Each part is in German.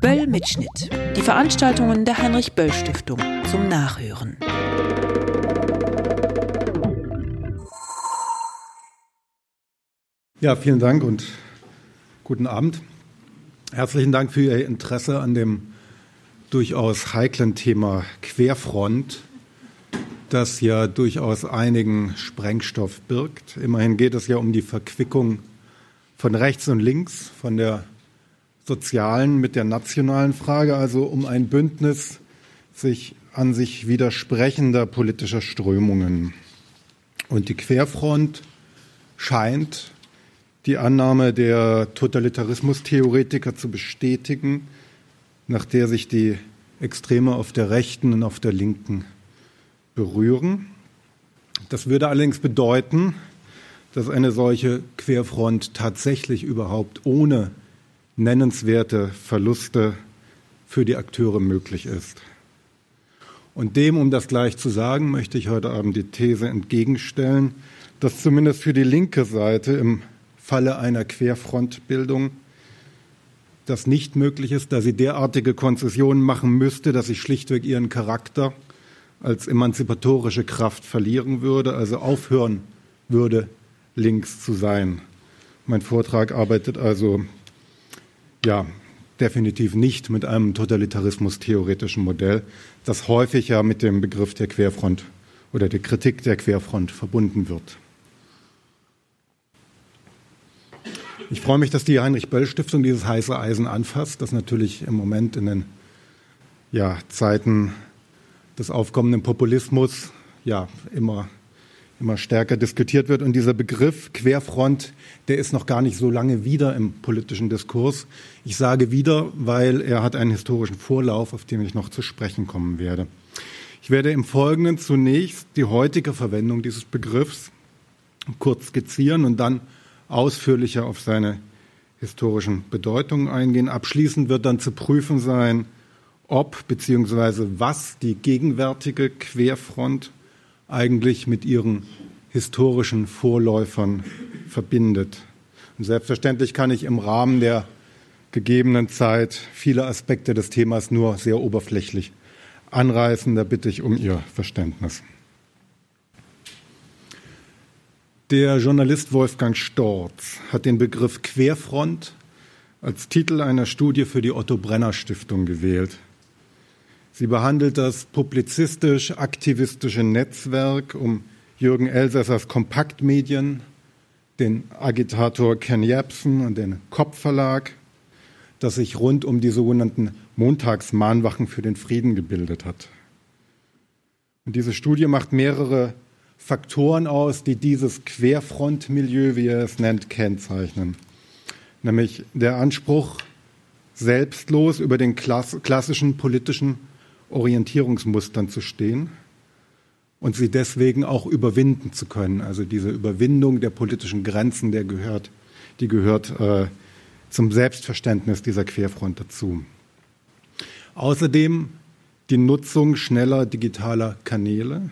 Böll Mitschnitt. Die Veranstaltungen der Heinrich Böll Stiftung zum Nachhören. Ja, vielen Dank und guten Abend. Herzlichen Dank für Ihr Interesse an dem durchaus heiklen Thema Querfront, das ja durchaus einigen Sprengstoff birgt. Immerhin geht es ja um die Verquickung von rechts und links, von der sozialen mit der nationalen Frage, also um ein Bündnis sich an sich widersprechender politischer Strömungen. Und die Querfront scheint die Annahme der Totalitarismustheoretiker zu bestätigen, nach der sich die Extreme auf der rechten und auf der linken berühren. Das würde allerdings bedeuten, dass eine solche Querfront tatsächlich überhaupt ohne nennenswerte Verluste für die Akteure möglich ist. Und dem, um das gleich zu sagen, möchte ich heute Abend die These entgegenstellen, dass zumindest für die linke Seite im Falle einer Querfrontbildung das nicht möglich ist, da sie derartige Konzessionen machen müsste, dass sie schlichtweg ihren Charakter als emanzipatorische Kraft verlieren würde, also aufhören würde, links zu sein. Mein Vortrag arbeitet also ja definitiv nicht mit einem totalitarismus-theoretischen Modell, das häufig ja mit dem Begriff der Querfront oder der Kritik der Querfront verbunden wird. Ich freue mich, dass die Heinrich-Böll-Stiftung dieses heiße Eisen anfasst, das natürlich im Moment in den ja, Zeiten des aufkommenden Populismus ja immer, immer stärker diskutiert wird. Und dieser Begriff Querfront, der ist noch gar nicht so lange wieder im politischen Diskurs. Ich sage wieder, weil er hat einen historischen Vorlauf, auf den ich noch zu sprechen kommen werde. Ich werde im Folgenden zunächst die heutige Verwendung dieses Begriffs kurz skizzieren und dann ausführlicher auf seine historischen Bedeutungen eingehen. Abschließend wird dann zu prüfen sein, ob bzw. was die gegenwärtige Querfront eigentlich mit ihren historischen Vorläufern verbindet. Und selbstverständlich kann ich im Rahmen der gegebenen Zeit viele Aspekte des Themas nur sehr oberflächlich anreißen. Da bitte ich um Ihr Verständnis. Der Journalist Wolfgang Storz hat den Begriff Querfront als Titel einer Studie für die Otto Brenner Stiftung gewählt. Sie behandelt das publizistisch-aktivistische Netzwerk um Jürgen Elsässers Kompaktmedien, den Agitator Ken Jebsen und den Kopfverlag, das sich rund um die sogenannten Montagsmahnwachen für den Frieden gebildet hat. Und diese Studie macht mehrere Faktoren aus, die dieses Querfrontmilieu, wie er es nennt, kennzeichnen. Nämlich der Anspruch, selbstlos über den klassischen politischen Orientierungsmustern zu stehen und sie deswegen auch überwinden zu können. Also diese Überwindung der politischen Grenzen, der gehört, die gehört äh, zum Selbstverständnis dieser Querfront dazu. Außerdem die Nutzung schneller digitaler Kanäle,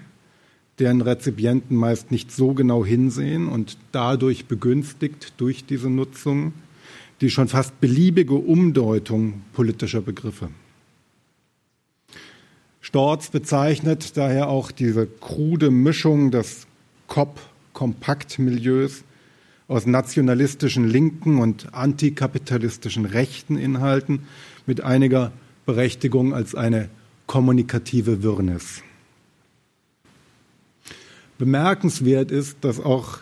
deren Rezipienten meist nicht so genau hinsehen und dadurch begünstigt durch diese Nutzung die schon fast beliebige Umdeutung politischer Begriffe. Storz bezeichnet daher auch diese krude Mischung des COP-Kompaktmilieus aus nationalistischen linken und antikapitalistischen rechten Inhalten mit einiger Berechtigung als eine kommunikative Wirrnis. Bemerkenswert ist, dass auch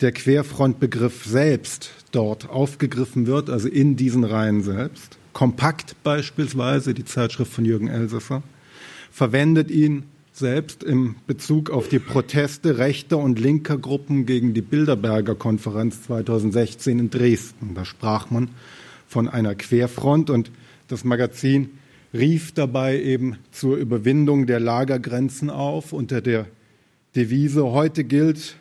der Querfrontbegriff selbst dort aufgegriffen wird, also in diesen Reihen selbst. Kompakt beispielsweise, die Zeitschrift von Jürgen Elsässer, verwendet ihn selbst im Bezug auf die Proteste rechter und linker Gruppen gegen die Bilderberger Konferenz 2016 in Dresden. Da sprach man von einer Querfront und das Magazin rief dabei eben zur Überwindung der Lagergrenzen auf unter der Devise heute gilt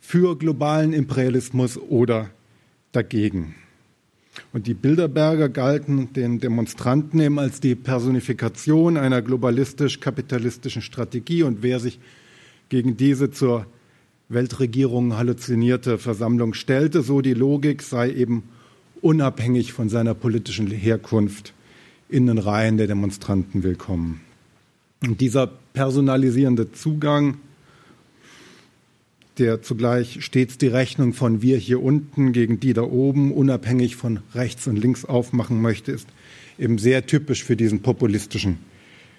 für globalen Imperialismus oder dagegen. Und die Bilderberger galten den Demonstranten eben als die Personifikation einer globalistisch-kapitalistischen Strategie. Und wer sich gegen diese zur Weltregierung halluzinierte Versammlung stellte, so die Logik, sei eben unabhängig von seiner politischen Herkunft in den Reihen der Demonstranten willkommen. Und dieser personalisierende Zugang, der zugleich stets die Rechnung von wir hier unten gegen die da oben, unabhängig von rechts und links aufmachen möchte, ist eben sehr typisch für diesen populistischen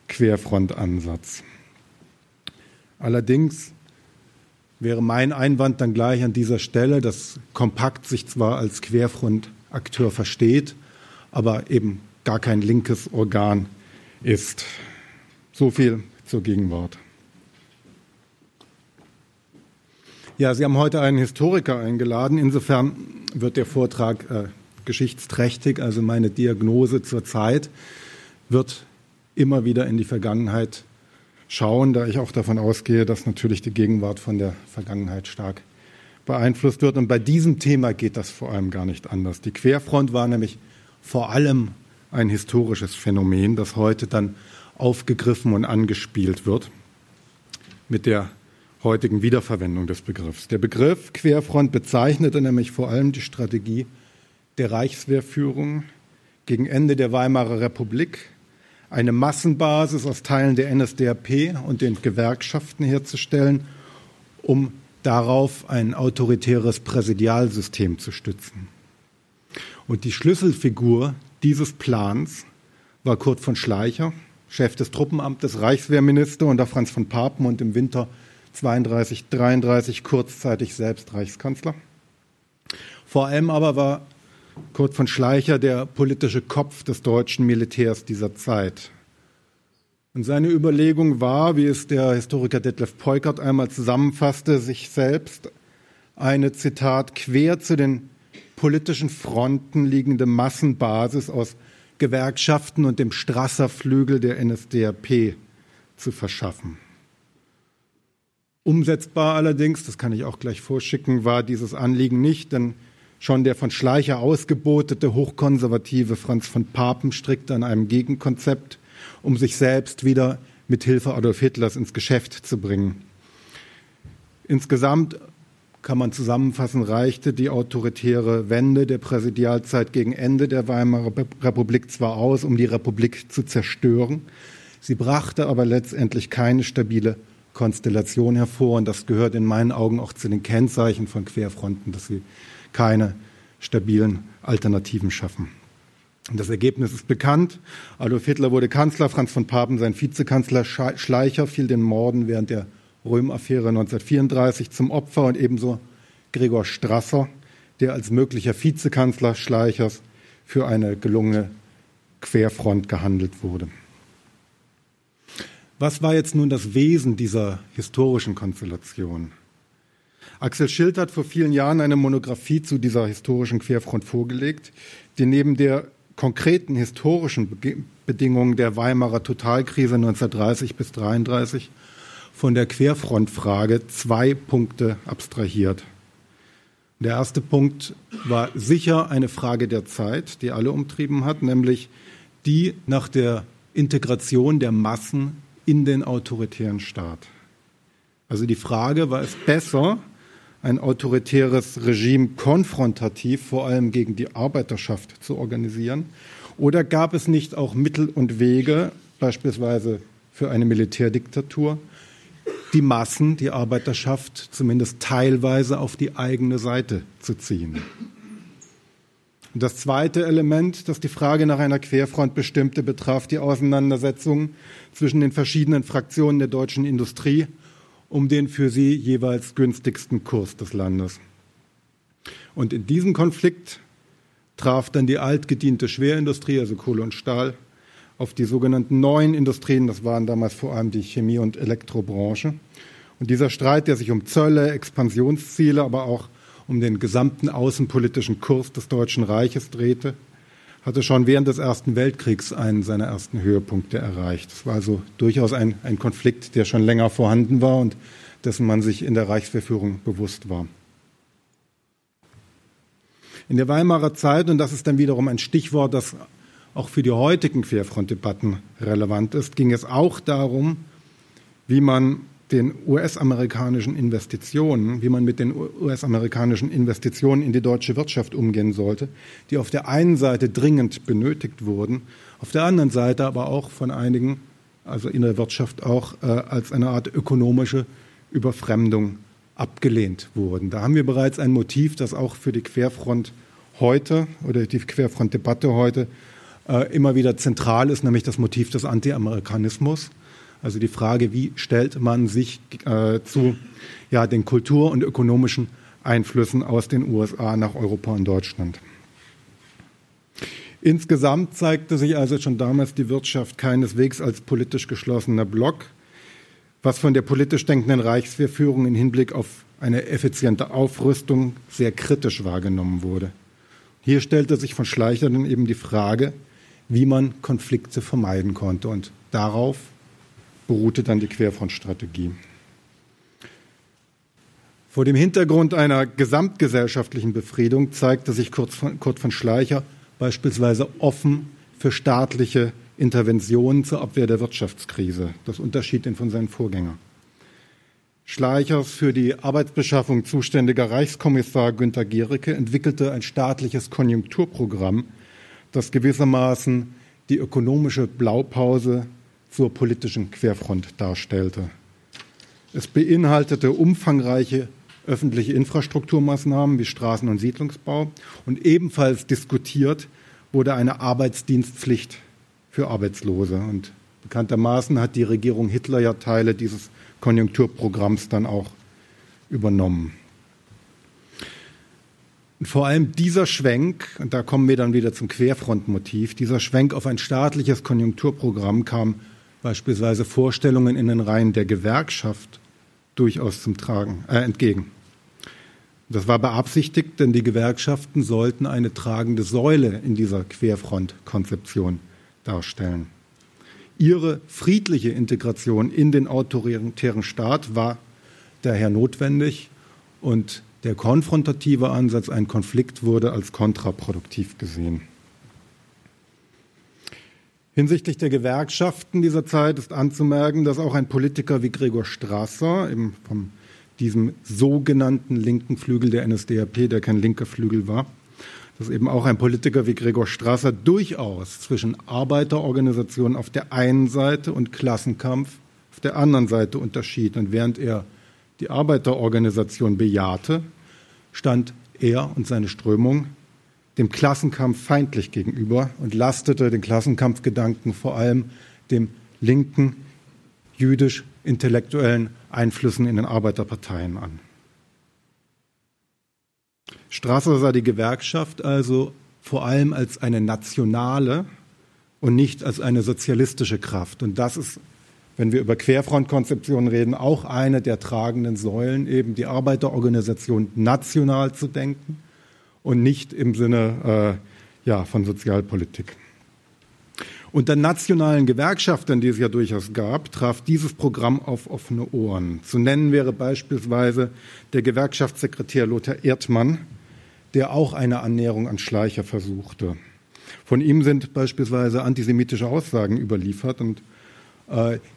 Querfrontansatz. Allerdings wäre mein Einwand dann gleich an dieser Stelle, dass Kompakt sich zwar als Querfrontakteur versteht, aber eben gar kein linkes Organ ist. So viel zur Gegenwart. Ja, Sie haben heute einen Historiker eingeladen. Insofern wird der Vortrag äh, geschichtsträchtig. Also meine Diagnose zur Zeit wird immer wieder in die Vergangenheit schauen, da ich auch davon ausgehe, dass natürlich die Gegenwart von der Vergangenheit stark beeinflusst wird. Und bei diesem Thema geht das vor allem gar nicht anders. Die Querfront war nämlich vor allem ein historisches Phänomen, das heute dann aufgegriffen und angespielt wird mit der heutigen Wiederverwendung des Begriffs. Der Begriff Querfront bezeichnete nämlich vor allem die Strategie der Reichswehrführung gegen Ende der Weimarer Republik, eine Massenbasis aus Teilen der NSDAP und den Gewerkschaften herzustellen, um darauf ein autoritäres Präsidialsystem zu stützen. Und die Schlüsselfigur dieses Plans war Kurt von Schleicher, Chef des Truppenamtes, Reichswehrminister unter Franz von Papen und im Winter 32, 33 kurzzeitig selbst Reichskanzler. Vor allem aber war Kurt von Schleicher der politische Kopf des deutschen Militärs dieser Zeit. Und seine Überlegung war, wie es der Historiker Detlef Peukert einmal zusammenfasste, sich selbst eine, Zitat, quer zu den politischen Fronten liegende Massenbasis aus Gewerkschaften und dem Strasser-Flügel der NSDAP zu verschaffen. Umsetzbar allerdings, das kann ich auch gleich vorschicken, war dieses Anliegen nicht, denn schon der von Schleicher ausgebotete hochkonservative Franz von Papen strickte an einem Gegenkonzept, um sich selbst wieder mit Hilfe Adolf Hitlers ins Geschäft zu bringen. Insgesamt kann man zusammenfassen, reichte die autoritäre Wende der Präsidialzeit gegen Ende der Weimarer Republik zwar aus, um die Republik zu zerstören, sie brachte aber letztendlich keine stabile Konstellation hervor. Und das gehört in meinen Augen auch zu den Kennzeichen von Querfronten, dass sie keine stabilen Alternativen schaffen. Und das Ergebnis ist bekannt. Adolf Hitler wurde Kanzler, Franz von Papen sein Vizekanzler, Schleicher fiel den Morden während der Röhm-Affäre 1934 zum Opfer und ebenso Gregor Strasser, der als möglicher Vizekanzler Schleichers für eine gelungene Querfront gehandelt wurde. Was war jetzt nun das Wesen dieser historischen Konstellation? Axel Schild hat vor vielen Jahren eine Monographie zu dieser historischen Querfront vorgelegt, die neben der konkreten historischen Bedingungen der Weimarer Totalkrise 1930 bis 1933 von der Querfrontfrage zwei Punkte abstrahiert. Der erste Punkt war sicher eine Frage der Zeit, die alle umtrieben hat, nämlich die nach der Integration der Massen in den autoritären Staat. Also die Frage, war es besser, ein autoritäres Regime konfrontativ vor allem gegen die Arbeiterschaft zu organisieren? Oder gab es nicht auch Mittel und Wege, beispielsweise für eine Militärdiktatur, die Massen, die Arbeiterschaft zumindest teilweise auf die eigene Seite zu ziehen? Und das zweite Element, das die Frage nach einer Querfront bestimmte, betraf die Auseinandersetzung zwischen den verschiedenen Fraktionen der deutschen Industrie um den für sie jeweils günstigsten Kurs des Landes. Und in diesem Konflikt traf dann die altgediente Schwerindustrie, also Kohle und Stahl, auf die sogenannten neuen Industrien, das waren damals vor allem die Chemie- und Elektrobranche. Und dieser Streit, der sich um Zölle, Expansionsziele, aber auch um den gesamten außenpolitischen Kurs des Deutschen Reiches drehte, hatte schon während des Ersten Weltkriegs einen seiner ersten Höhepunkte erreicht. Es war also durchaus ein, ein Konflikt, der schon länger vorhanden war und dessen man sich in der Reichsverführung bewusst war. In der Weimarer Zeit, und das ist dann wiederum ein Stichwort, das auch für die heutigen Querfrontdebatten relevant ist, ging es auch darum, wie man den US-amerikanischen Investitionen, wie man mit den US-amerikanischen Investitionen in die deutsche Wirtschaft umgehen sollte, die auf der einen Seite dringend benötigt wurden, auf der anderen Seite aber auch von einigen, also in der Wirtschaft auch äh, als eine Art ökonomische Überfremdung abgelehnt wurden. Da haben wir bereits ein Motiv, das auch für die Querfront heute oder die Querfront-Debatte heute äh, immer wieder zentral ist, nämlich das Motiv des Anti-Amerikanismus. Also die Frage, wie stellt man sich äh, zu ja, den kultur- und ökonomischen Einflüssen aus den USA nach Europa und Deutschland. Insgesamt zeigte sich also schon damals die Wirtschaft keineswegs als politisch geschlossener Block, was von der politisch denkenden Reichswehrführung in Hinblick auf eine effiziente Aufrüstung sehr kritisch wahrgenommen wurde. Hier stellte sich von Schleicher dann eben die Frage, wie man Konflikte vermeiden konnte. Und darauf beruhte dann die Querfrontstrategie. Vor dem Hintergrund einer gesamtgesellschaftlichen Befriedung zeigte sich Kurt von, Kurt von Schleicher beispielsweise offen für staatliche Interventionen zur Abwehr der Wirtschaftskrise. Das unterschied ihn von seinen Vorgängern. Schleichers für die Arbeitsbeschaffung zuständiger Reichskommissar Günter Gericke entwickelte ein staatliches Konjunkturprogramm, das gewissermaßen die ökonomische Blaupause zur politischen Querfront darstellte. Es beinhaltete umfangreiche öffentliche Infrastrukturmaßnahmen wie Straßen- und Siedlungsbau und ebenfalls diskutiert wurde eine Arbeitsdienstpflicht für Arbeitslose. Und bekanntermaßen hat die Regierung Hitler ja Teile dieses Konjunkturprogramms dann auch übernommen. Und vor allem dieser Schwenk, und da kommen wir dann wieder zum Querfrontmotiv, dieser Schwenk auf ein staatliches Konjunkturprogramm kam beispielsweise Vorstellungen in den Reihen der Gewerkschaft durchaus zum Tragen äh, entgegen. Das war beabsichtigt, denn die Gewerkschaften sollten eine tragende Säule in dieser Querfrontkonzeption darstellen. Ihre friedliche Integration in den autoritären Staat war daher notwendig und der konfrontative Ansatz, ein Konflikt, wurde als kontraproduktiv gesehen. Hinsichtlich der Gewerkschaften dieser Zeit ist anzumerken, dass auch ein Politiker wie Gregor Strasser, eben von diesem sogenannten linken Flügel der NSDAP, der kein linker Flügel war, dass eben auch ein Politiker wie Gregor Strasser durchaus zwischen Arbeiterorganisationen auf der einen Seite und Klassenkampf auf der anderen Seite unterschied. Und während er die Arbeiterorganisation bejahte, stand er und seine Strömung dem Klassenkampf feindlich gegenüber und lastete den Klassenkampfgedanken vor allem dem linken, jüdisch-intellektuellen Einflüssen in den Arbeiterparteien an. Strasser sah die Gewerkschaft also vor allem als eine nationale und nicht als eine sozialistische Kraft. Und das ist, wenn wir über Querfrontkonzeptionen reden, auch eine der tragenden Säulen, eben die Arbeiterorganisation national zu denken und nicht im Sinne äh, ja, von Sozialpolitik. Unter nationalen Gewerkschaftern, die es ja durchaus gab, traf dieses Programm auf offene Ohren. Zu nennen wäre beispielsweise der Gewerkschaftssekretär Lothar Erdmann, der auch eine Annäherung an Schleicher versuchte. Von ihm sind beispielsweise antisemitische Aussagen überliefert und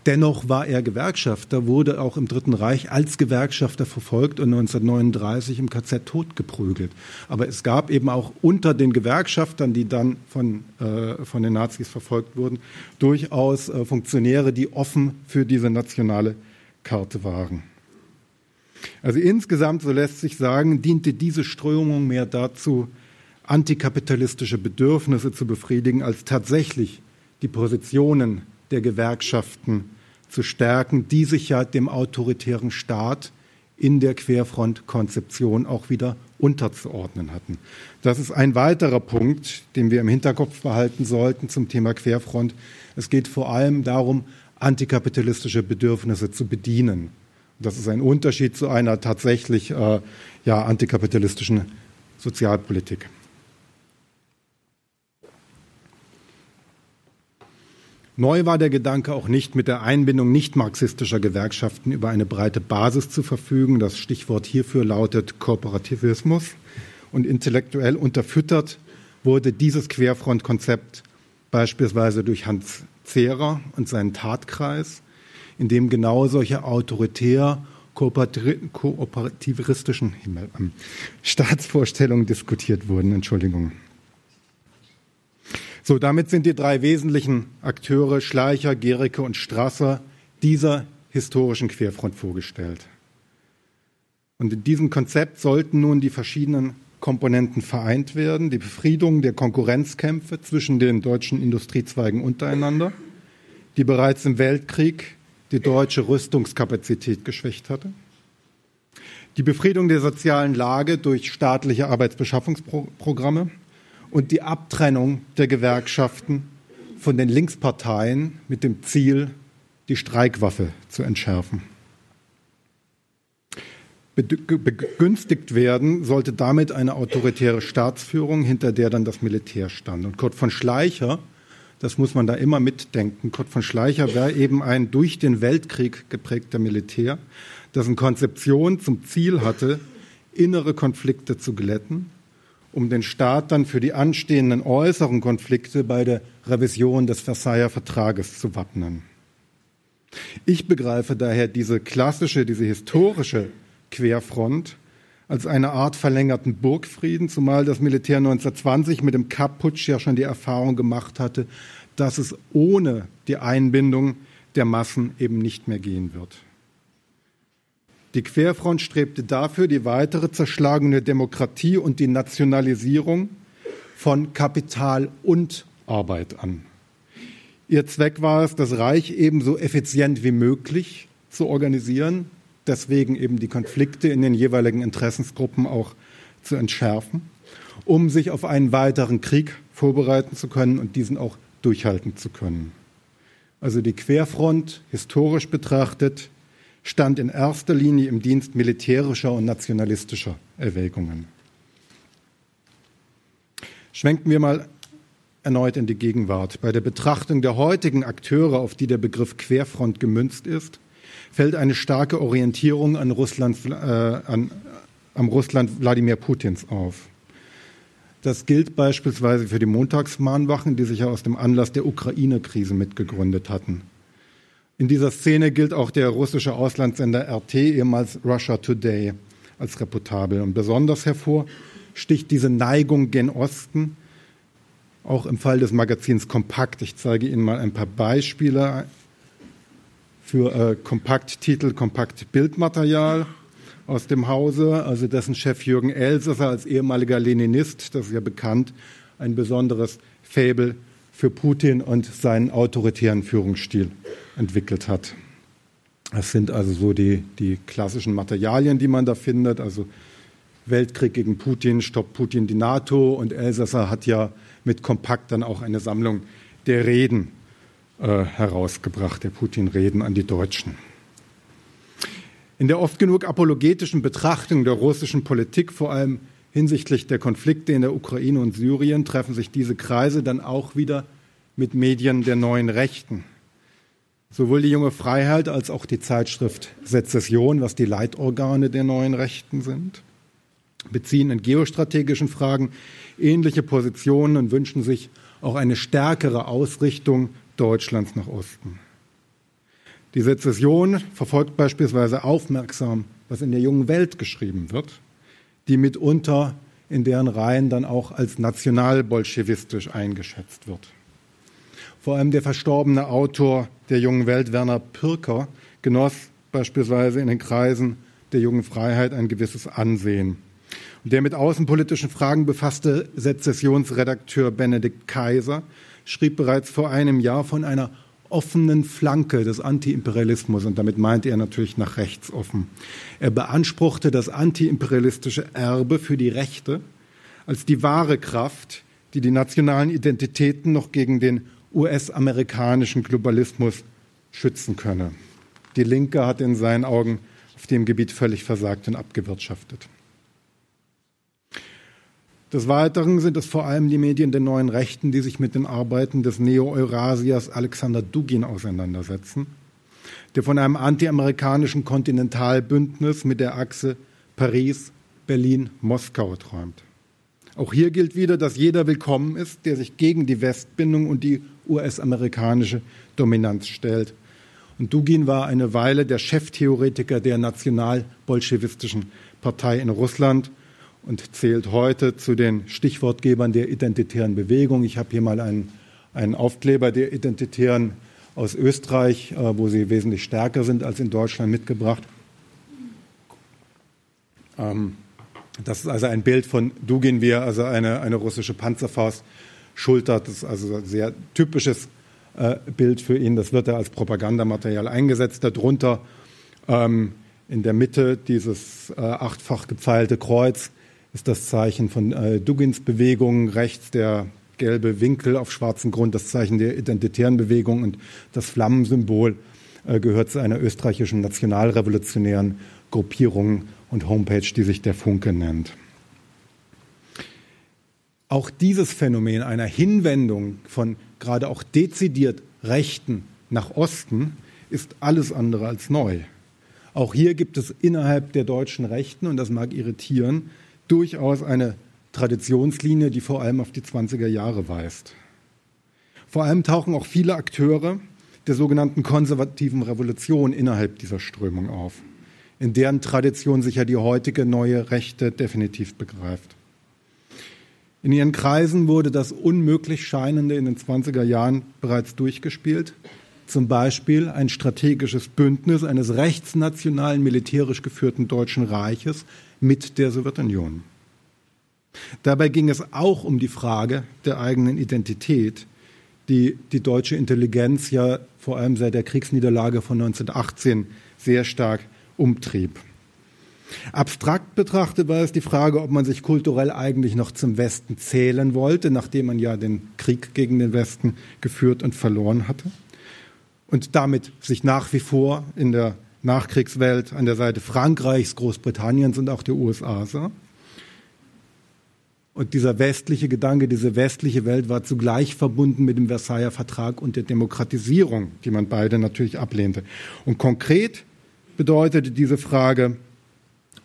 dennoch war er Gewerkschafter, wurde auch im Dritten Reich als Gewerkschafter verfolgt und 1939 im KZ totgeprügelt. Aber es gab eben auch unter den Gewerkschaftern, die dann von, äh, von den Nazis verfolgt wurden, durchaus äh, Funktionäre, die offen für diese nationale Karte waren. Also insgesamt, so lässt sich sagen, diente diese Strömung mehr dazu, antikapitalistische Bedürfnisse zu befriedigen, als tatsächlich die Positionen der Gewerkschaften zu stärken, die sich ja dem autoritären Staat in der Querfrontkonzeption auch wieder unterzuordnen hatten. Das ist ein weiterer Punkt, den wir im Hinterkopf behalten sollten zum Thema Querfront. Es geht vor allem darum, antikapitalistische Bedürfnisse zu bedienen. Das ist ein Unterschied zu einer tatsächlich äh, ja, antikapitalistischen Sozialpolitik. Neu war der Gedanke auch nicht mit der Einbindung nicht marxistischer Gewerkschaften über eine breite Basis zu verfügen. Das Stichwort hierfür lautet Kooperativismus. Und intellektuell unterfüttert wurde dieses Querfrontkonzept beispielsweise durch Hans Zehrer und seinen Tatkreis, in dem genau solche autoritär kooperativistischen ähm, Staatsvorstellungen diskutiert wurden. Entschuldigung. So, damit sind die drei wesentlichen Akteure Schleicher, Gericke und Strasser dieser historischen Querfront vorgestellt. Und in diesem Konzept sollten nun die verschiedenen Komponenten vereint werden. Die Befriedung der Konkurrenzkämpfe zwischen den deutschen Industriezweigen untereinander, die bereits im Weltkrieg die deutsche Rüstungskapazität geschwächt hatte. Die Befriedung der sozialen Lage durch staatliche Arbeitsbeschaffungsprogramme und die Abtrennung der Gewerkschaften von den Linksparteien mit dem Ziel, die Streikwaffe zu entschärfen. Begünstigt werden sollte damit eine autoritäre Staatsführung, hinter der dann das Militär stand. Und Kurt von Schleicher, das muss man da immer mitdenken, Kurt von Schleicher war eben ein durch den Weltkrieg geprägter Militär, dessen Konzeption zum Ziel hatte, innere Konflikte zu glätten, um den Staat dann für die anstehenden äußeren Konflikte bei der Revision des Versailler Vertrages zu wappnen. Ich begreife daher diese klassische, diese historische Querfront als eine Art verlängerten Burgfrieden, zumal das Militär 1920 mit dem Kapp-Putsch ja schon die Erfahrung gemacht hatte, dass es ohne die Einbindung der Massen eben nicht mehr gehen wird. Die Querfront strebte dafür die weitere Zerschlagung der Demokratie und die Nationalisierung von Kapital und Arbeit an. Ihr Zweck war es, das Reich ebenso effizient wie möglich zu organisieren, deswegen eben die Konflikte in den jeweiligen Interessensgruppen auch zu entschärfen, um sich auf einen weiteren Krieg vorbereiten zu können und diesen auch durchhalten zu können. Also die Querfront, historisch betrachtet, stand in erster Linie im Dienst militärischer und nationalistischer Erwägungen. Schwenken wir mal erneut in die Gegenwart. Bei der Betrachtung der heutigen Akteure, auf die der Begriff Querfront gemünzt ist, fällt eine starke Orientierung an Russland, äh, an, am Russland Wladimir Putins auf. Das gilt beispielsweise für die Montagsmahnwachen, die sich ja aus dem Anlass der Ukraine-Krise mitgegründet hatten. In dieser Szene gilt auch der russische Auslandssender RT, ehemals Russia Today, als reputabel. Und besonders hervor sticht diese Neigung gen Osten, auch im Fall des Magazins Kompakt. Ich zeige Ihnen mal ein paar Beispiele für äh, Kompakttitel, Kompaktbildmaterial aus dem Hause, also dessen Chef Jürgen Elsasser als ehemaliger Leninist, das ist ja bekannt, ein besonderes Faible für Putin und seinen autoritären Führungsstil entwickelt hat. Das sind also so die, die klassischen Materialien, die man da findet. Also Weltkrieg gegen Putin, stoppt Putin die NATO und Elsasser hat ja mit Kompakt dann auch eine Sammlung der Reden äh, herausgebracht, der Putin-Reden an die Deutschen. In der oft genug apologetischen Betrachtung der russischen Politik, vor allem hinsichtlich der Konflikte in der Ukraine und Syrien, treffen sich diese Kreise dann auch wieder mit Medien der neuen Rechten. Sowohl die junge Freiheit als auch die Zeitschrift Sezession, was die Leitorgane der neuen Rechten sind, beziehen in geostrategischen Fragen ähnliche Positionen und wünschen sich auch eine stärkere Ausrichtung Deutschlands nach Osten. Die Sezession verfolgt beispielsweise aufmerksam, was in der jungen Welt geschrieben wird, die mitunter in deren Reihen dann auch als nationalbolschewistisch eingeschätzt wird. Vor allem der verstorbene Autor der jungen Welt, Werner Pirker, genoss beispielsweise in den Kreisen der jungen Freiheit ein gewisses Ansehen. Und der mit außenpolitischen Fragen befasste Sezessionsredakteur Benedikt Kaiser schrieb bereits vor einem Jahr von einer offenen Flanke des Antiimperialismus und damit meinte er natürlich nach rechts offen. Er beanspruchte das antiimperialistische Erbe für die Rechte als die wahre Kraft, die die nationalen Identitäten noch gegen den US-amerikanischen Globalismus schützen könne. Die Linke hat in seinen Augen auf dem Gebiet völlig versagt und abgewirtschaftet. Des Weiteren sind es vor allem die Medien der neuen Rechten, die sich mit den Arbeiten des Neo-Eurasiers Alexander Dugin auseinandersetzen, der von einem antiamerikanischen Kontinentalbündnis mit der Achse Paris, Berlin, Moskau träumt. Auch hier gilt wieder, dass jeder willkommen ist, der sich gegen die Westbindung und die US-amerikanische Dominanz stellt. Und Dugin war eine Weile der Cheftheoretiker der nationalbolschewistischen Partei in Russland und zählt heute zu den Stichwortgebern der identitären Bewegung. Ich habe hier mal einen, einen Aufkleber der Identitären aus Österreich, äh, wo sie wesentlich stärker sind als in Deutschland, mitgebracht. Ähm, das ist also ein Bild von Dugin, wie er also eine, eine russische Panzerfaust schultert. Das ist also ein sehr typisches äh, Bild für ihn. Das wird er als Propagandamaterial eingesetzt. Darunter ähm, in der Mitte dieses äh, achtfach gepfeilte Kreuz ist das Zeichen von äh, Dugins Bewegung. Rechts der gelbe Winkel auf schwarzem Grund, das Zeichen der identitären Bewegung und das Flammensymbol äh, gehört zu einer österreichischen nationalrevolutionären Gruppierung und Homepage, die sich der Funke nennt. Auch dieses Phänomen einer Hinwendung von gerade auch dezidiert Rechten nach Osten ist alles andere als neu. Auch hier gibt es innerhalb der deutschen Rechten, und das mag irritieren, durchaus eine Traditionslinie, die vor allem auf die 20er Jahre weist. Vor allem tauchen auch viele Akteure der sogenannten konservativen Revolution innerhalb dieser Strömung auf, in deren Tradition sich ja die heutige neue Rechte definitiv begreift. In ihren Kreisen wurde das unmöglich Scheinende in den 20er Jahren bereits durchgespielt. Zum Beispiel ein strategisches Bündnis eines rechtsnationalen militärisch geführten Deutschen Reiches mit der Sowjetunion. Dabei ging es auch um die Frage der eigenen Identität, die die deutsche Intelligenz ja vor allem seit der Kriegsniederlage von 1918 sehr stark umtrieb. Abstrakt betrachtet war es die Frage, ob man sich kulturell eigentlich noch zum Westen zählen wollte, nachdem man ja den Krieg gegen den Westen geführt und verloren hatte. Und damit sich nach wie vor in der Nachkriegswelt an der Seite Frankreichs, Großbritanniens und auch der USA sah. Und dieser westliche Gedanke, diese westliche Welt war zugleich verbunden mit dem Versailler Vertrag und der Demokratisierung, die man beide natürlich ablehnte. Und konkret bedeutete diese Frage,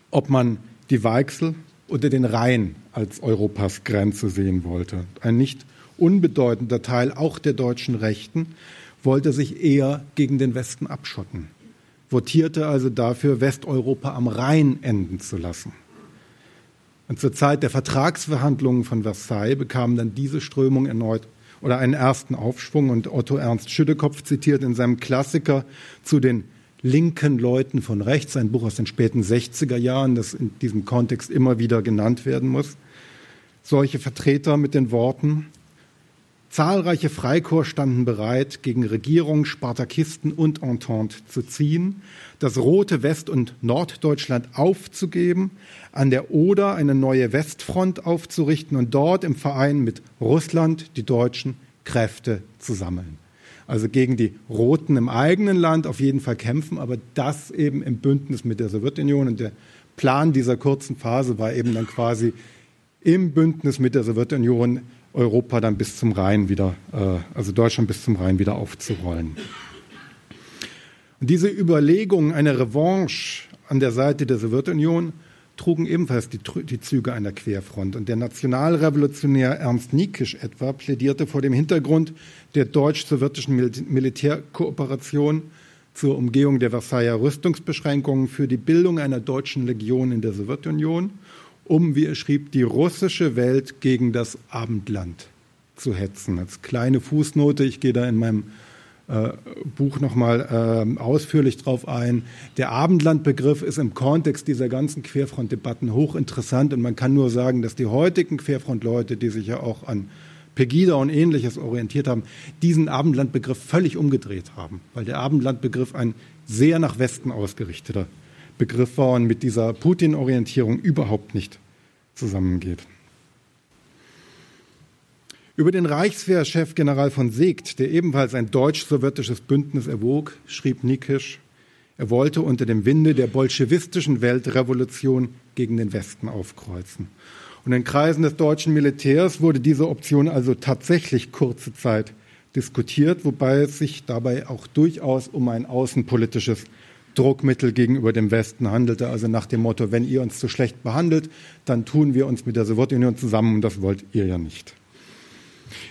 ob man die Weichsel oder den Rhein als Europas Grenze sehen wollte. Ein nicht unbedeutender Teil auch der deutschen Rechten wollte sich eher gegen den Westen abschotten, votierte also dafür, Westeuropa am Rhein enden zu lassen. Und zur Zeit der Vertragsverhandlungen von Versailles bekam dann diese Strömung erneut oder einen ersten Aufschwung. Und Otto Ernst Schüttekopf zitiert in seinem Klassiker zu den linken Leuten von rechts, ein Buch aus den späten 60er Jahren, das in diesem Kontext immer wieder genannt werden muss, solche Vertreter mit den Worten, Zahlreiche Freikorps standen bereit, gegen Regierung, Spartakisten und Entente zu ziehen, das rote West- und Norddeutschland aufzugeben, an der Oder eine neue Westfront aufzurichten und dort im Verein mit Russland die deutschen Kräfte zu sammeln. Also gegen die Roten im eigenen Land auf jeden Fall kämpfen, aber das eben im Bündnis mit der Sowjetunion. Und der Plan dieser kurzen Phase war eben dann quasi im Bündnis mit der Sowjetunion Europa dann bis zum Rhein wieder, äh, also Deutschland bis zum Rhein wieder aufzurollen. Und diese Überlegungen einer Revanche an der Seite der Sowjetunion trugen ebenfalls die, die, Züge einer Querfront. Und der Nationalrevolutionär Ernst Niekisch etwa plädierte vor dem Hintergrund der deutsch-sowjetischen Mil Militärkooperation zur Umgehung der Versailler Rüstungsbeschränkungen für die Bildung einer deutschen Legion in der Sowjetunion um, wie er schrieb, die russische Welt gegen das Abendland zu hetzen. Als kleine Fußnote, ich gehe da in meinem äh, Buch nochmal äh, ausführlich drauf ein. Der Abendlandbegriff ist im Kontext dieser ganzen Querfrontdebatten hochinteressant und man kann nur sagen, dass die heutigen Querfrontleute, die sich ja auch an Pegida und ähnliches orientiert haben, diesen Abendlandbegriff völlig umgedreht haben, weil der Abendlandbegriff ein sehr nach Westen ausgerichteter Begriff war und mit dieser Putin-Orientierung überhaupt nicht zusammengeht. Über den Reichswehrchef General von Seegt, der ebenfalls ein deutsch-sowjetisches Bündnis erwog, schrieb Nikisch, er wollte unter dem Winde der bolschewistischen Weltrevolution gegen den Westen aufkreuzen. Und in Kreisen des deutschen Militärs wurde diese Option also tatsächlich kurze Zeit diskutiert, wobei es sich dabei auch durchaus um ein außenpolitisches Druckmittel gegenüber dem Westen handelte, also nach dem Motto, wenn ihr uns so schlecht behandelt, dann tun wir uns mit der Sowjetunion zusammen und das wollt ihr ja nicht.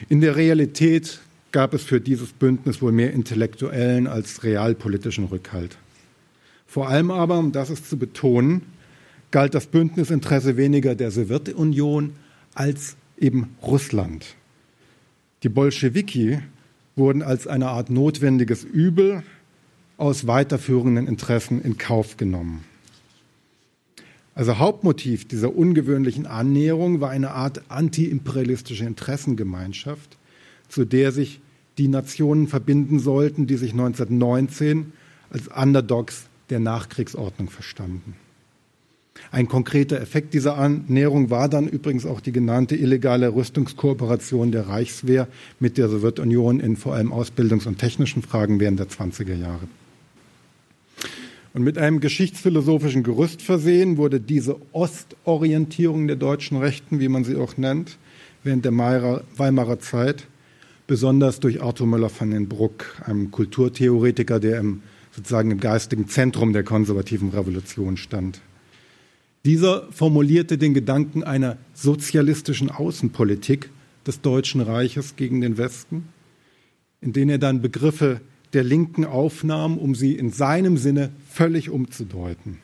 In der Realität gab es für dieses Bündnis wohl mehr intellektuellen als realpolitischen Rückhalt. Vor allem aber, um das ist zu betonen, galt das Bündnisinteresse weniger der Sowjetunion als eben Russland. Die Bolschewiki wurden als eine Art notwendiges Übel aus weiterführenden Interessen in Kauf genommen. Also Hauptmotiv dieser ungewöhnlichen Annäherung war eine Art antiimperialistische Interessengemeinschaft, zu der sich die Nationen verbinden sollten, die sich 1919 als Underdogs der Nachkriegsordnung verstanden. Ein konkreter Effekt dieser Annäherung war dann übrigens auch die genannte illegale Rüstungskooperation der Reichswehr mit der Sowjetunion in vor allem Ausbildungs- und technischen Fragen während der 20er Jahre. Und mit einem geschichtsphilosophischen Gerüst versehen wurde diese Ostorientierung der deutschen Rechten, wie man sie auch nennt, während der Weimarer Zeit besonders durch Arthur Möller van den Bruck, einem Kulturtheoretiker, der im, sozusagen im geistigen Zentrum der konservativen Revolution stand. Dieser formulierte den Gedanken einer sozialistischen Außenpolitik des Deutschen Reiches gegen den Westen, in den er dann Begriffe der Linken aufnahm, um sie in seinem Sinne völlig umzudeuten.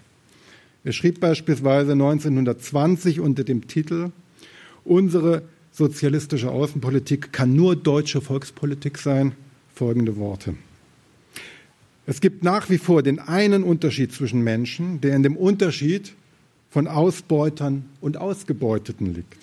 Er schrieb beispielsweise 1920 unter dem Titel Unsere sozialistische Außenpolitik kann nur deutsche Volkspolitik sein folgende Worte. Es gibt nach wie vor den einen Unterschied zwischen Menschen, der in dem Unterschied von Ausbeutern und Ausgebeuteten liegt.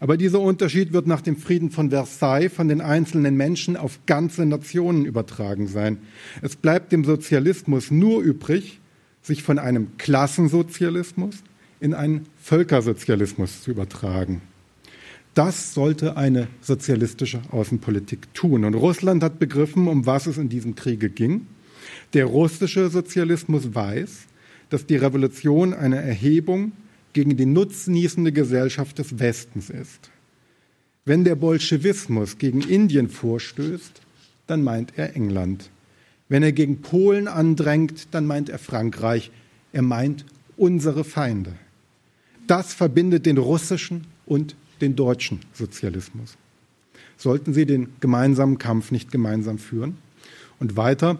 Aber dieser Unterschied wird nach dem Frieden von Versailles von den einzelnen Menschen auf ganze Nationen übertragen sein. Es bleibt dem Sozialismus nur übrig, sich von einem Klassensozialismus in einen Völkersozialismus zu übertragen. Das sollte eine sozialistische Außenpolitik tun. Und Russland hat begriffen, um was es in diesem Kriege ging. Der russische Sozialismus weiß, dass die Revolution eine Erhebung gegen die nutznießende Gesellschaft des Westens ist. Wenn der Bolschewismus gegen Indien vorstößt, dann meint er England. Wenn er gegen Polen andrängt, dann meint er Frankreich. Er meint unsere Feinde. Das verbindet den russischen und den deutschen Sozialismus. Sollten sie den gemeinsamen Kampf nicht gemeinsam führen? Und weiter,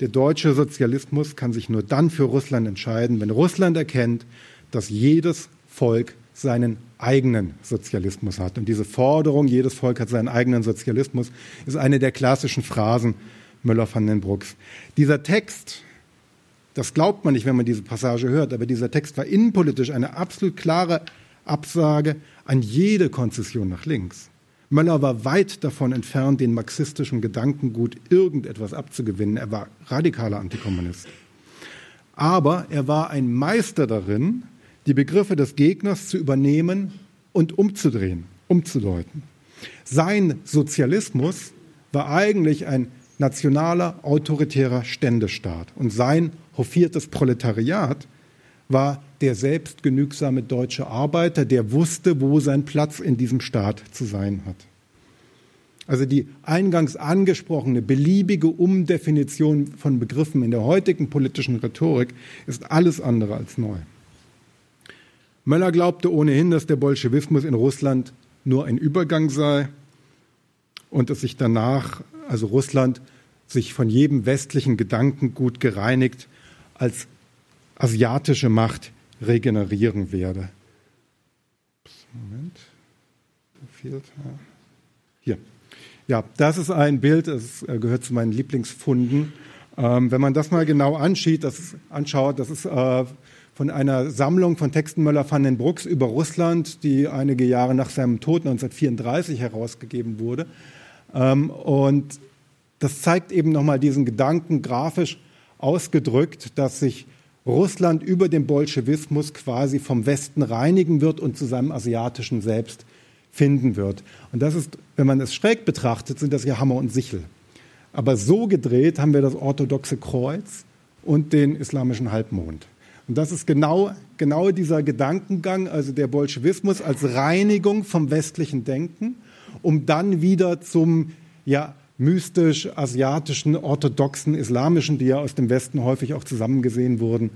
der deutsche Sozialismus kann sich nur dann für Russland entscheiden, wenn Russland erkennt, dass jedes Volk seinen eigenen Sozialismus hat. Und diese Forderung, jedes Volk hat seinen eigenen Sozialismus, ist eine der klassischen Phrasen Müller van den Brucks. Dieser Text, das glaubt man nicht, wenn man diese Passage hört, aber dieser Text war innenpolitisch eine absolut klare Absage an jede Konzession nach links. Möller war weit davon entfernt, den marxistischen Gedankengut irgendetwas abzugewinnen. Er war radikaler Antikommunist. Aber er war ein Meister darin, die Begriffe des Gegners zu übernehmen und umzudrehen, umzudeuten. Sein Sozialismus war eigentlich ein nationaler, autoritärer Ständestaat. Und sein hofiertes Proletariat war der selbstgenügsame deutsche Arbeiter, der wusste, wo sein Platz in diesem Staat zu sein hat. Also die eingangs angesprochene beliebige Umdefinition von Begriffen in der heutigen politischen Rhetorik ist alles andere als neu. Möller glaubte ohnehin, dass der Bolschewismus in Russland nur ein Übergang sei und dass sich danach, also Russland, sich von jedem westlichen Gedankengut gereinigt als asiatische Macht regenerieren werde. Moment. Hier. Ja, das ist ein Bild, das äh, gehört zu meinen Lieblingsfunden. Ähm, wenn man das mal genau anschaut, das, anschaut, das ist äh, von einer Sammlung von Texten Möller van den Brucks über Russland, die einige Jahre nach seinem Tod 1934 herausgegeben wurde. Ähm, und das zeigt eben nochmal diesen Gedanken grafisch ausgedrückt, dass sich Russland über den Bolschewismus quasi vom Westen reinigen wird und zu seinem asiatischen Selbst finden wird. Und das ist, wenn man es schräg betrachtet, sind das ja Hammer und Sichel. Aber so gedreht haben wir das orthodoxe Kreuz und den islamischen Halbmond. Und das ist genau, genau dieser Gedankengang, also der Bolschewismus als Reinigung vom westlichen Denken, um dann wieder zum ja, mystisch-asiatischen, orthodoxen, islamischen, die ja aus dem Westen häufig auch zusammengesehen wurden,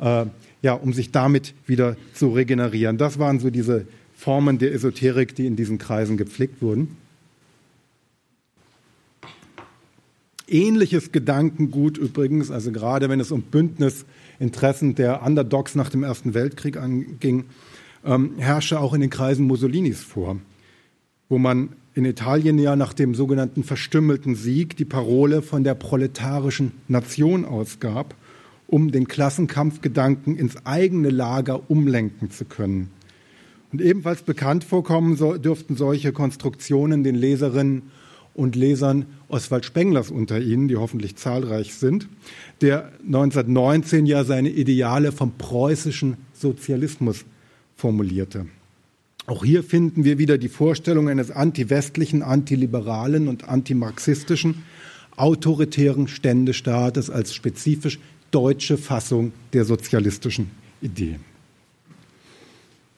äh, ja, um sich damit wieder zu regenerieren. Das waren so diese Formen der Esoterik, die in diesen Kreisen gepflegt wurden. Ähnliches Gedankengut übrigens, also gerade wenn es um Bündnisinteressen der Underdogs nach dem Ersten Weltkrieg anging, ähm, herrschte auch in den Kreisen Mussolinis vor, wo man in Italien ja nach dem sogenannten verstümmelten Sieg die Parole von der proletarischen Nation ausgab, um den Klassenkampfgedanken ins eigene Lager umlenken zu können. Und ebenfalls bekannt vorkommen so, dürften solche Konstruktionen den Leserinnen und Lesern Oswald Spenglers unter Ihnen, die hoffentlich zahlreich sind, der 1919 ja seine Ideale vom preußischen Sozialismus formulierte. Auch hier finden wir wieder die Vorstellung eines antiwestlichen, antiliberalen und antimarxistischen autoritären Ständestaates als spezifisch deutsche Fassung der sozialistischen Idee.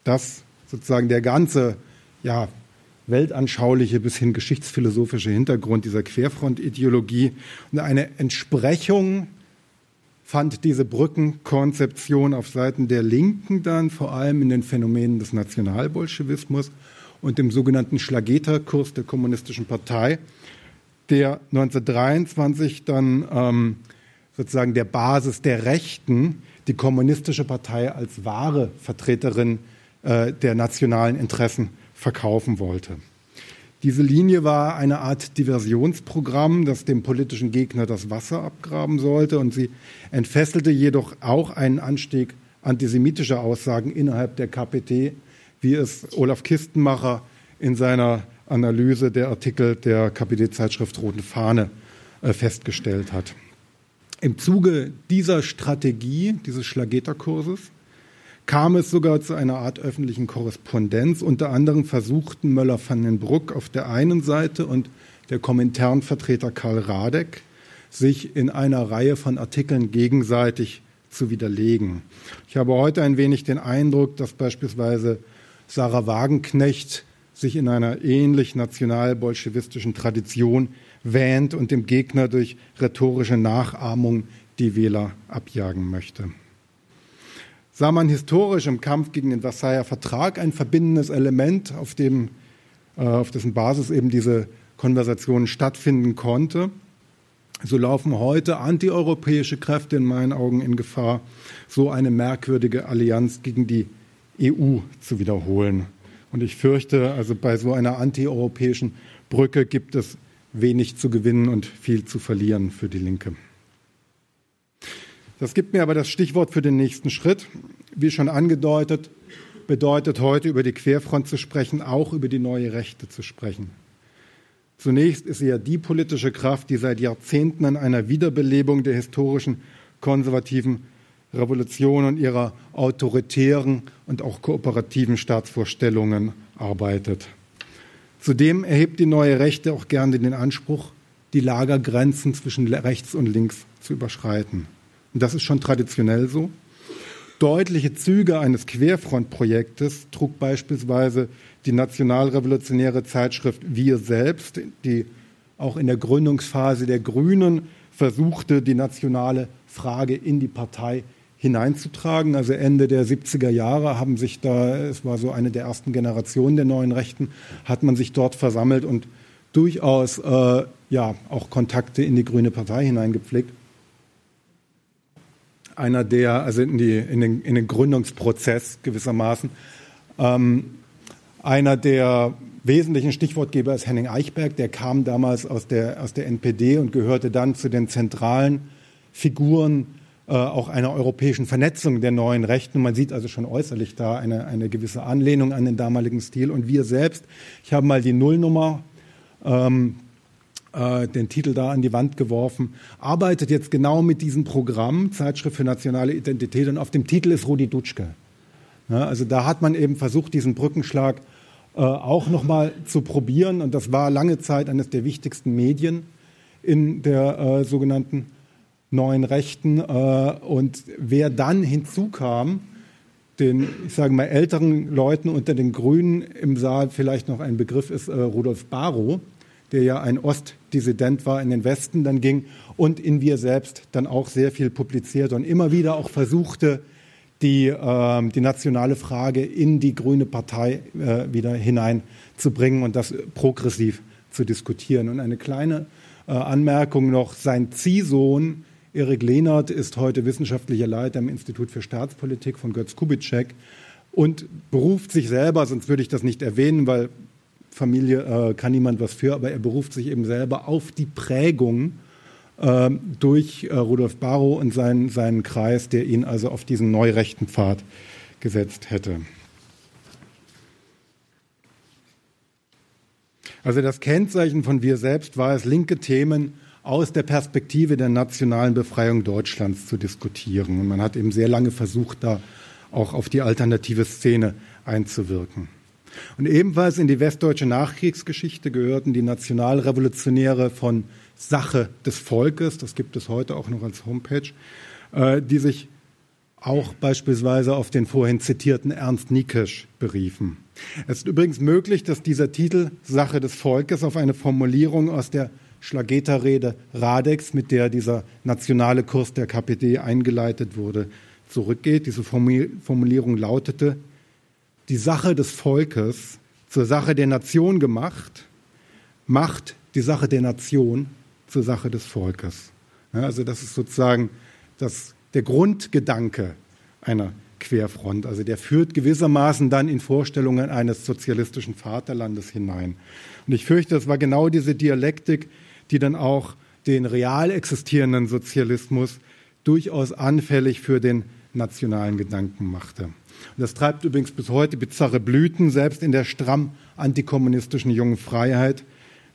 Das sozusagen der ganze ja, weltanschauliche bis hin geschichtsphilosophische Hintergrund dieser Querfront-Ideologie. Und eine Entsprechung fand diese Brückenkonzeption auf Seiten der Linken dann vor allem in den Phänomenen des Nationalbolschewismus und dem sogenannten Schlageter-Kurs der Kommunistischen Partei, der 1923 dann ähm, sozusagen der Basis der Rechten die Kommunistische Partei als wahre Vertreterin äh, der nationalen Interessen verkaufen wollte. Diese Linie war eine Art Diversionsprogramm, das dem politischen Gegner das Wasser abgraben sollte. Und sie entfesselte jedoch auch einen Anstieg antisemitischer Aussagen innerhalb der KPT, wie es Olaf Kistenmacher in seiner Analyse der Artikel der KPD-Zeitschrift Roten Fahne äh, festgestellt hat. Im Zuge dieser Strategie, dieses Schlageterkurses, kam es sogar zu einer Art öffentlichen Korrespondenz. Unter anderem versuchten Möller van den Bruck auf der einen Seite und der Kommenternvertreter Karl Radek, sich in einer Reihe von Artikeln gegenseitig zu widerlegen. Ich habe heute ein wenig den Eindruck, dass beispielsweise Sarah Wagenknecht sich in einer ähnlich nationalbolschewistischen Tradition wähnt und dem Gegner durch rhetorische Nachahmung die Wähler abjagen möchte sah man historisch im Kampf gegen den Versailler Vertrag ein verbindendes Element, auf, dem, äh, auf dessen Basis eben diese Konversation stattfinden konnte. So laufen heute antieuropäische Kräfte in meinen Augen in Gefahr, so eine merkwürdige Allianz gegen die EU zu wiederholen. Und ich fürchte, also bei so einer antieuropäischen Brücke gibt es wenig zu gewinnen und viel zu verlieren für die Linke. Das gibt mir aber das Stichwort für den nächsten Schritt. Wie schon angedeutet, bedeutet heute über die Querfront zu sprechen, auch über die neue Rechte zu sprechen. Zunächst ist sie ja die politische Kraft, die seit Jahrzehnten an einer Wiederbelebung der historischen konservativen Revolution und ihrer autoritären und auch kooperativen Staatsvorstellungen arbeitet. Zudem erhebt die neue Rechte auch gerne den Anspruch, die Lagergrenzen zwischen rechts und links zu überschreiten. Das ist schon traditionell so. Deutliche Züge eines Querfrontprojektes trug beispielsweise die nationalrevolutionäre Zeitschrift Wir selbst, die auch in der Gründungsphase der Grünen versuchte, die nationale Frage in die Partei hineinzutragen. Also Ende der 70er Jahre haben sich da, es war so eine der ersten Generationen der neuen Rechten, hat man sich dort versammelt und durchaus äh, ja auch Kontakte in die Grüne Partei hineingepflegt einer der, also in, die, in, den, in den Gründungsprozess gewissermaßen. Ähm, einer der wesentlichen Stichwortgeber ist Henning Eichberg, der kam damals aus der, aus der NPD und gehörte dann zu den zentralen Figuren äh, auch einer europäischen Vernetzung der neuen Rechten. Man sieht also schon äußerlich da eine, eine gewisse Anlehnung an den damaligen Stil. Und wir selbst, ich habe mal die Nullnummer ähm, äh, den Titel da an die Wand geworfen, arbeitet jetzt genau mit diesem Programm, Zeitschrift für nationale Identität, und auf dem Titel ist Rudi Dutschke. Ja, also da hat man eben versucht, diesen Brückenschlag äh, auch nochmal zu probieren, und das war lange Zeit eines der wichtigsten Medien in der äh, sogenannten neuen Rechten. Äh, und wer dann hinzukam, den, ich sage mal, älteren Leuten unter den Grünen im Saal vielleicht noch ein Begriff ist, äh, Rudolf Barrow, der ja ein Ostdissident war, in den Westen dann ging und in Wir selbst dann auch sehr viel publizierte und immer wieder auch versuchte, die, äh, die nationale Frage in die Grüne Partei äh, wieder hineinzubringen und das progressiv zu diskutieren. Und eine kleine äh, Anmerkung noch, sein Ziehsohn Erik Lehnert ist heute wissenschaftlicher Leiter im Institut für Staatspolitik von Götz Kubitschek und beruft sich selber, sonst würde ich das nicht erwähnen, weil Familie äh, kann niemand was für, aber er beruft sich eben selber auf die Prägung äh, durch äh, Rudolf Barrow und seinen, seinen Kreis, der ihn also auf diesen neurechten Pfad gesetzt hätte. Also das Kennzeichen von Wir selbst war es, linke Themen aus der Perspektive der nationalen Befreiung Deutschlands zu diskutieren. Und man hat eben sehr lange versucht, da auch auf die alternative Szene einzuwirken. Und ebenfalls in die westdeutsche Nachkriegsgeschichte gehörten die Nationalrevolutionäre von Sache des Volkes, das gibt es heute auch noch als Homepage, äh, die sich auch beispielsweise auf den vorhin zitierten Ernst Niekesch beriefen. Es ist übrigens möglich, dass dieser Titel Sache des Volkes auf eine Formulierung aus der Schlageterrede Radex, mit der dieser nationale Kurs der KPD eingeleitet wurde, zurückgeht. Diese Formulierung lautete, die Sache des Volkes zur Sache der Nation gemacht, macht die Sache der Nation zur Sache des Volkes. Ja, also das ist sozusagen das, der Grundgedanke einer Querfront. Also der führt gewissermaßen dann in Vorstellungen eines sozialistischen Vaterlandes hinein. Und ich fürchte, es war genau diese Dialektik, die dann auch den real existierenden Sozialismus durchaus anfällig für den nationalen Gedanken machte. Und das treibt übrigens bis heute bizarre Blüten. Selbst in der stramm antikommunistischen jungen Freiheit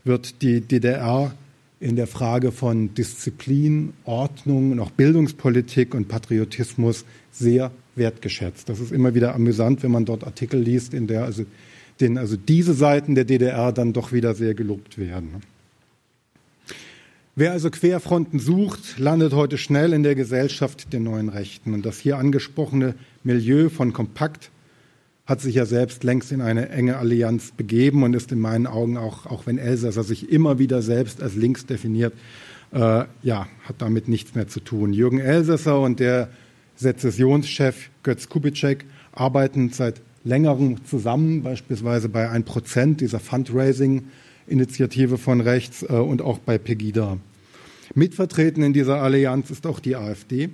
wird die DDR in der Frage von Disziplin, Ordnung und auch Bildungspolitik und Patriotismus sehr wertgeschätzt. Das ist immer wieder amüsant, wenn man dort Artikel liest, in der also, den also diese Seiten der DDR dann doch wieder sehr gelobt werden. Wer also Querfronten sucht, landet heute schnell in der Gesellschaft der neuen Rechten. Und das hier angesprochene Milieu von Kompakt hat sich ja selbst längst in eine enge Allianz begeben und ist in meinen Augen auch, auch wenn Elsässer sich immer wieder selbst als links definiert, äh, ja, hat damit nichts mehr zu tun. Jürgen Elsässer und der Sezessionschef Götz Kubitschek arbeiten seit längerem zusammen, beispielsweise bei 1% dieser Fundraising- Initiative von rechts äh, und auch bei Pegida. Mitvertreten in dieser Allianz ist auch die AfD.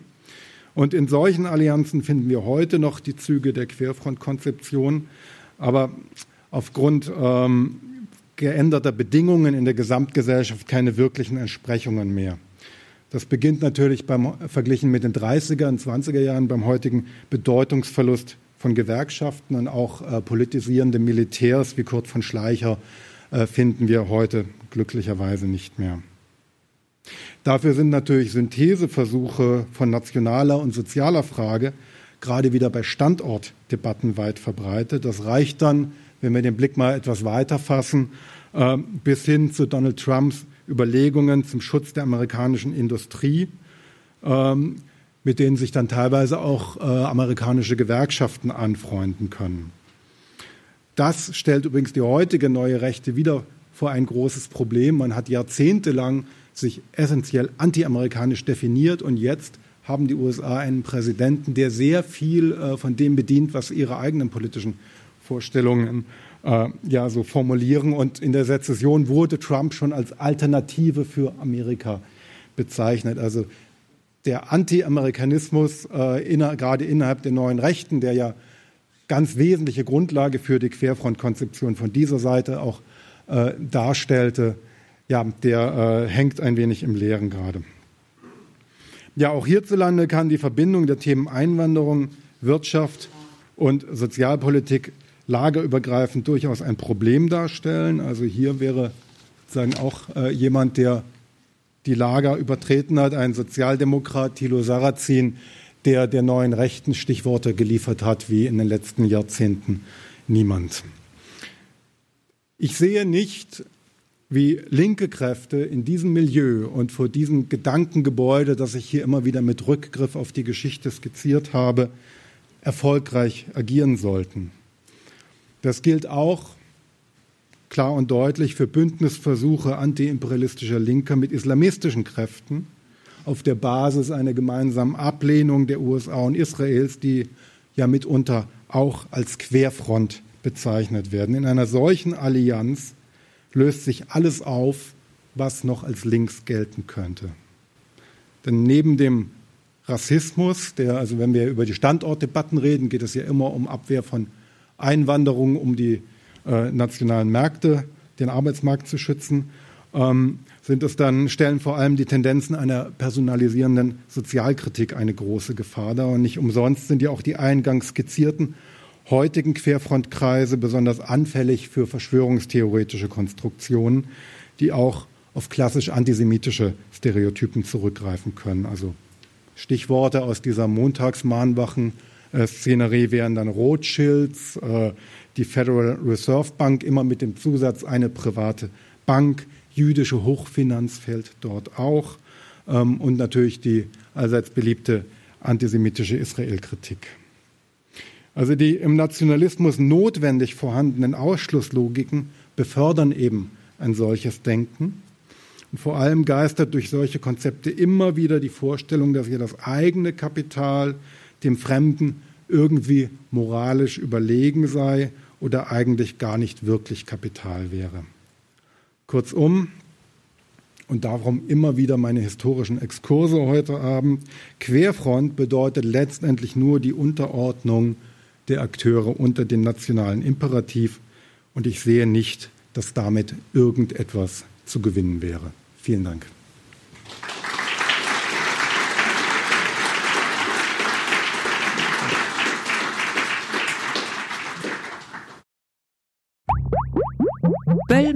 Und in solchen Allianzen finden wir heute noch die Züge der Querfrontkonzeption. Aber aufgrund ähm, geänderter Bedingungen in der Gesamtgesellschaft keine wirklichen Entsprechungen mehr. Das beginnt natürlich beim verglichen mit den 30er und 20er Jahren beim heutigen Bedeutungsverlust von Gewerkschaften und auch äh, politisierende Militärs wie Kurt von Schleicher finden wir heute glücklicherweise nicht mehr. Dafür sind natürlich Syntheseversuche von nationaler und sozialer Frage gerade wieder bei Standortdebatten weit verbreitet. Das reicht dann, wenn wir den Blick mal etwas weiter fassen, äh, bis hin zu Donald Trumps Überlegungen zum Schutz der amerikanischen Industrie, ähm, mit denen sich dann teilweise auch äh, amerikanische Gewerkschaften anfreunden können. Das stellt übrigens die heutige neue Rechte wieder vor ein großes Problem. Man hat jahrzehntelang sich essentiell antiamerikanisch definiert und jetzt haben die USA einen Präsidenten, der sehr viel äh, von dem bedient, was ihre eigenen politischen Vorstellungen äh, ja so formulieren. Und in der Sezession wurde Trump schon als Alternative für Amerika bezeichnet. Also der Anti-Amerikanismus äh, inner, gerade innerhalb der neuen Rechten, der ja ganz wesentliche Grundlage für die Querfrontkonzeption von dieser Seite auch äh, darstellte, ja, der äh, hängt ein wenig im Leeren gerade. Ja, auch hierzulande kann die Verbindung der Themen Einwanderung, Wirtschaft und Sozialpolitik lagerübergreifend durchaus ein Problem darstellen. Also hier wäre sozusagen auch äh, jemand, der die Lager übertreten hat, ein Sozialdemokrat, Thilo Sarrazin, der der neuen Rechten Stichworte geliefert hat wie in den letzten Jahrzehnten niemand. Ich sehe nicht, wie linke Kräfte in diesem Milieu und vor diesem Gedankengebäude, das ich hier immer wieder mit Rückgriff auf die Geschichte skizziert habe, erfolgreich agieren sollten. Das gilt auch klar und deutlich für Bündnisversuche antiimperialistischer Linker mit islamistischen Kräften, auf der Basis einer gemeinsamen Ablehnung der USA und Israels, die ja mitunter auch als Querfront bezeichnet werden. In einer solchen Allianz löst sich alles auf, was noch als links gelten könnte. Denn neben dem Rassismus, der, also wenn wir über die Standortdebatten reden, geht es ja immer um Abwehr von Einwanderung, um die äh, nationalen Märkte, den Arbeitsmarkt zu schützen, ähm, sind es dann, stellen vor allem die Tendenzen einer personalisierenden Sozialkritik eine große Gefahr dar. Und nicht umsonst sind ja auch die eingangs skizzierten heutigen Querfrontkreise besonders anfällig für verschwörungstheoretische Konstruktionen, die auch auf klassisch antisemitische Stereotypen zurückgreifen können. Also Stichworte aus dieser Montagsmahnwachen-Szenerie wären dann Rothschilds, äh, die Federal Reserve Bank, immer mit dem Zusatz eine private Bank, jüdische Hochfinanz fällt dort auch ähm, und natürlich die allseits beliebte antisemitische Israel-Kritik. Also die im Nationalismus notwendig vorhandenen Ausschlusslogiken befördern eben ein solches Denken. Und vor allem geistert durch solche Konzepte immer wieder die Vorstellung, dass hier das eigene Kapital dem Fremden irgendwie moralisch überlegen sei oder eigentlich gar nicht wirklich Kapital wäre. Kurzum, und darum immer wieder meine historischen Exkurse heute Abend, Querfront bedeutet letztendlich nur die Unterordnung der Akteure unter den nationalen Imperativ und ich sehe nicht, dass damit irgendetwas zu gewinnen wäre. Vielen Dank.